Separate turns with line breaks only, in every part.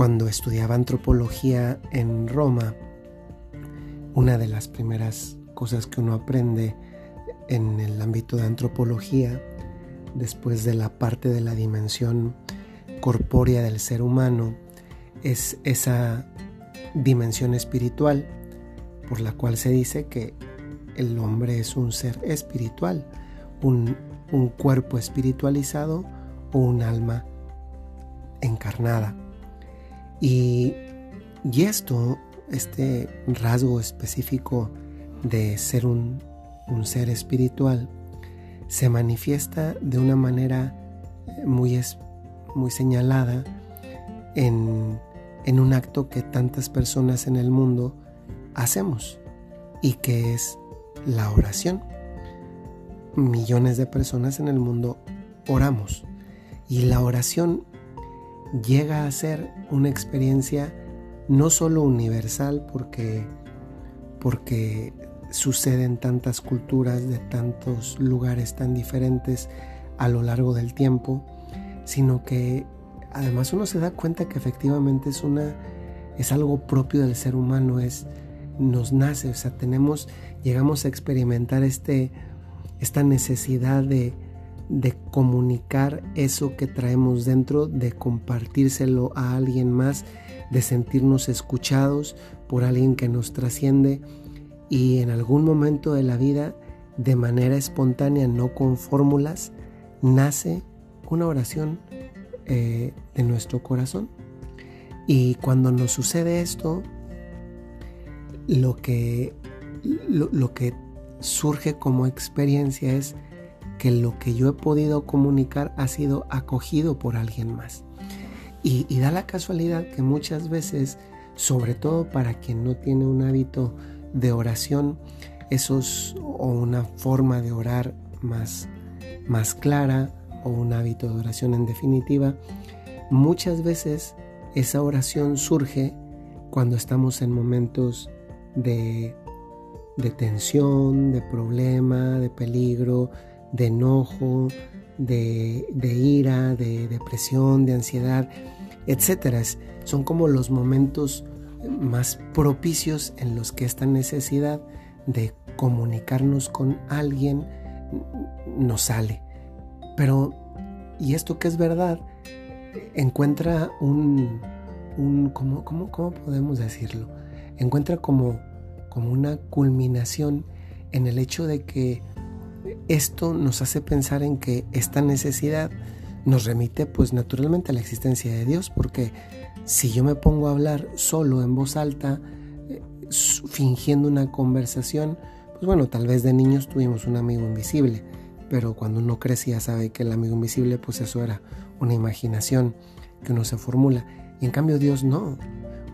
Cuando estudiaba antropología en Roma, una de las primeras cosas que uno aprende en el ámbito de antropología, después de la parte de la dimensión corpórea del ser humano, es esa dimensión espiritual por la cual se dice que el hombre es un ser espiritual, un, cuerpo espiritualizado o un alma encarnada. Y, y esto, este rasgo específico de ser un, ser espiritual, se manifiesta de una manera muy, muy señalada en, en un acto que tantas personas en el mundo hacemos y que es la oración. Millones de personas en el mundo oramos y la oración llega a ser una experiencia no solo universal porque porque sucede en tantas culturas de tantos lugares tan diferentes a lo largo del tiempo, sino que además uno se da cuenta que efectivamente es una es algo propio del ser humano, es nos nace, o sea, tenemos llegamos a experimentar este esta necesidad de de comunicar eso que traemos dentro, de compartírselo a alguien más, de sentirnos escuchados por alguien que nos trasciende y en algún momento de la vida, de manera espontánea, no con fórmulas, nace una oración eh, de nuestro corazón. Y cuando nos sucede esto, lo que, lo, que surge como experiencia es que lo que yo he podido comunicar ha sido acogido por alguien más. Y, da la casualidad que muchas veces, sobre todo para quien no tiene un hábito de oración, esos o una forma de orar más, más clara o un hábito de oración en definitiva, muchas veces esa oración surge cuando estamos en momentos de tensión, de problema, de peligro, de enojo, de, de ira, de depresión, de ansiedad, etc. Son como los momentos más propicios en los que esta necesidad de comunicarnos con alguien nos sale. Pero, y esto que es verdad, encuentra un, un ¿cómo, cómo, cómo podemos decirlo? Encuentra como, como una culminación en el hecho de que esto nos hace pensar en que esta necesidad nos remite pues naturalmente a la existencia de Dios, porque si yo me pongo a hablar solo en voz alta, eh, fingiendo una conversación, pues bueno, tal vez de niños tuvimos un amigo invisible, pero cuando uno crecía sabe que el amigo invisible, pues eso era una imaginación que uno se formula. Y en cambio Dios no.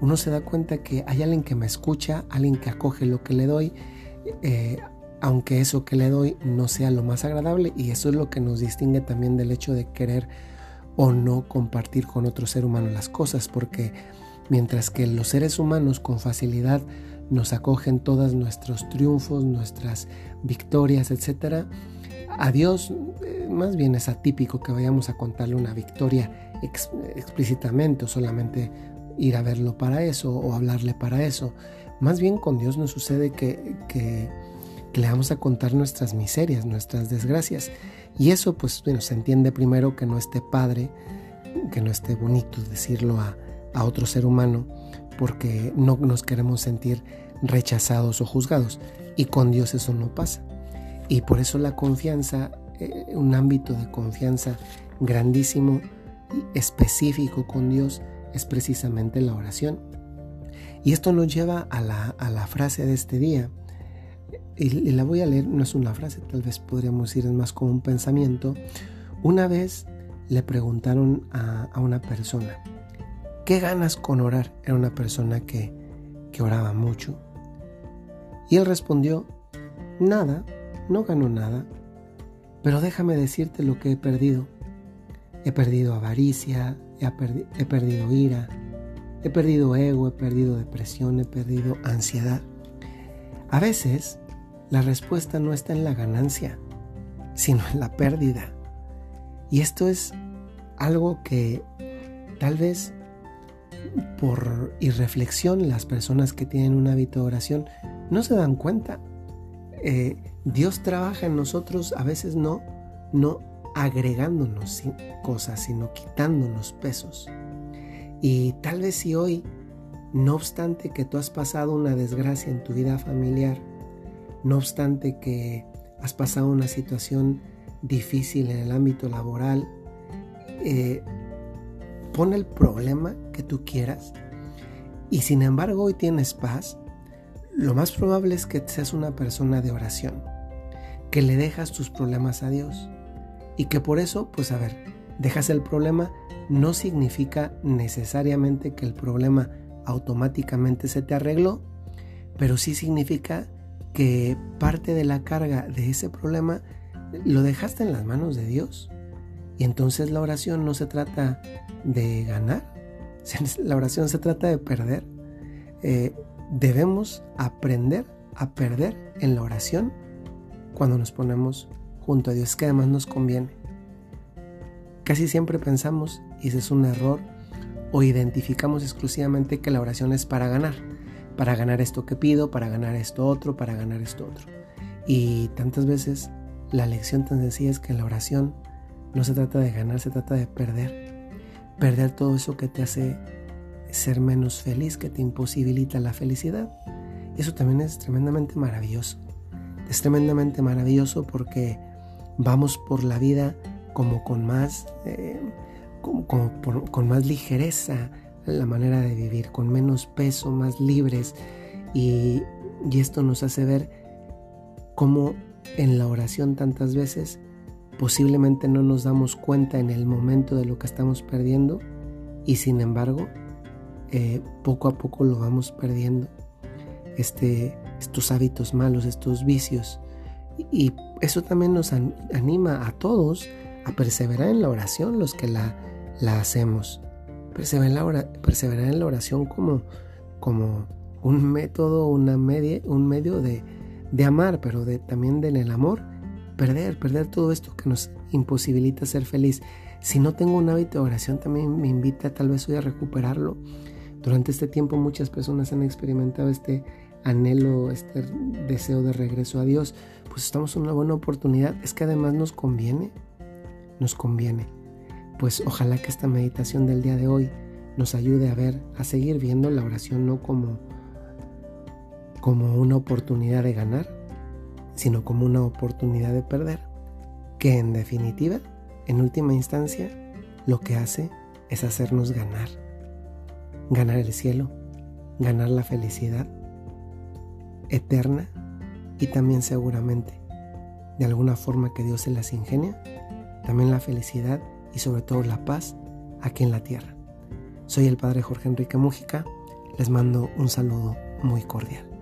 Uno se da cuenta que hay alguien que me escucha, alguien que acoge lo que le doy, eh, aunque eso que le doy no sea lo más agradable, y eso es lo que nos distingue también del hecho de querer o no compartir con otro ser humano las cosas, porque mientras que los seres humanos con facilidad nos acogen todos nuestros triunfos, nuestras victorias, etc., a Dios eh, más bien es atípico que vayamos a contarle una victoria explícitamente o solamente ir a verlo para eso o hablarle para eso. Más bien con Dios nos sucede que, que, le vamos a contar nuestras miserias, nuestras desgracias. Y eso pues bueno, se entiende primero que no esté padre, que no esté bonito decirlo a, a otro ser humano, porque no nos queremos sentir rechazados o juzgados. Y con Dios eso no pasa. Y por eso la confianza, eh, un ámbito de confianza grandísimo y específico con Dios es precisamente la oración. Y esto nos lleva a la, a la frase de este día. Y, la voy a leer, no es una frase, tal vez podríamos decir es más como un pensamiento. Una vez le preguntaron a, a una persona, ¿qué ganas con orar? Era una persona que, que oraba mucho. Y él respondió, nada, no gano nada, pero déjame decirte lo que he perdido. He perdido avaricia, he, he perdido ira, he perdido ego, he perdido depresión, he perdido ansiedad. A veces la respuesta no está en la ganancia, sino en la pérdida. Y esto es algo que tal vez por irreflexión, las personas que tienen un hábito de oración no se dan cuenta. Eh, Dios trabaja en nosotros a veces no, no agregándonos cosas, sino quitándonos pesos. Y tal vez si hoy, no obstante que tú has pasado una desgracia en tu vida familiar, no obstante que has pasado una situación difícil en el ámbito laboral, eh, pon el problema que tú quieras y sin embargo hoy tienes paz, lo más probable es que seas una persona de oración, que le dejas tus problemas a Dios y que por eso, pues a ver, dejas el problema no significa necesariamente que el problema automáticamente se te arregló, pero sí significa que parte de la carga de ese problema lo dejaste en las manos de Dios. Y entonces la oración no se trata de ganar, la oración se trata de perder. Eh, debemos aprender a perder en la oración cuando nos ponemos junto a Dios, que además nos conviene. Casi siempre pensamos, y ese es un error, o identificamos exclusivamente que la oración es para ganar, para ganar esto que pido, para ganar esto otro, para ganar esto otro. Y tantas veces la lección tan sencilla es que la oración no se trata de ganar, se trata de perder. Perder todo eso que te hace ser menos feliz, que te imposibilita la felicidad. Y eso también es tremendamente maravilloso. Es tremendamente maravilloso porque vamos por la vida como con más, eh, con más ligereza la manera de vivir, con menos peso, más libres. Y, y esto nos hace ver cómo en la oración tantas veces posiblemente no nos damos cuenta en el momento de lo que estamos perdiendo y sin embargo eh, poco a poco lo vamos perdiendo este, estos hábitos malos, estos vicios y, eso también nos anima a todos a perseverar en la oración los que la, la hacemos perseverar en la, oración como, como un método, una media, un medio de, de amar, pero de, también en el amor, perder, perder todo esto que nos imposibilita ser feliz. Si no tengo un hábito de oración, también me invita tal vez hoy a recuperarlo. Durante este tiempo muchas personas han experimentado este anhelo, este deseo de regreso a Dios. Pues estamos en una buena oportunidad. Es que además nos conviene, nos conviene. Pues ojalá que esta meditación del día de hoy nos ayude a ver, a seguir viendo la oración no como como una oportunidad de ganar, sino como una oportunidad de perder, que en definitiva, en última instancia, lo que hace es hacernos ganar, ganar el cielo, ganar la felicidad eterna y también seguramente, de alguna forma que Dios se las ingenia, también la felicidad y sobre todo la paz aquí en la tierra. Soy el Padre Jorge Enrique Mújica, les mando un saludo muy cordial.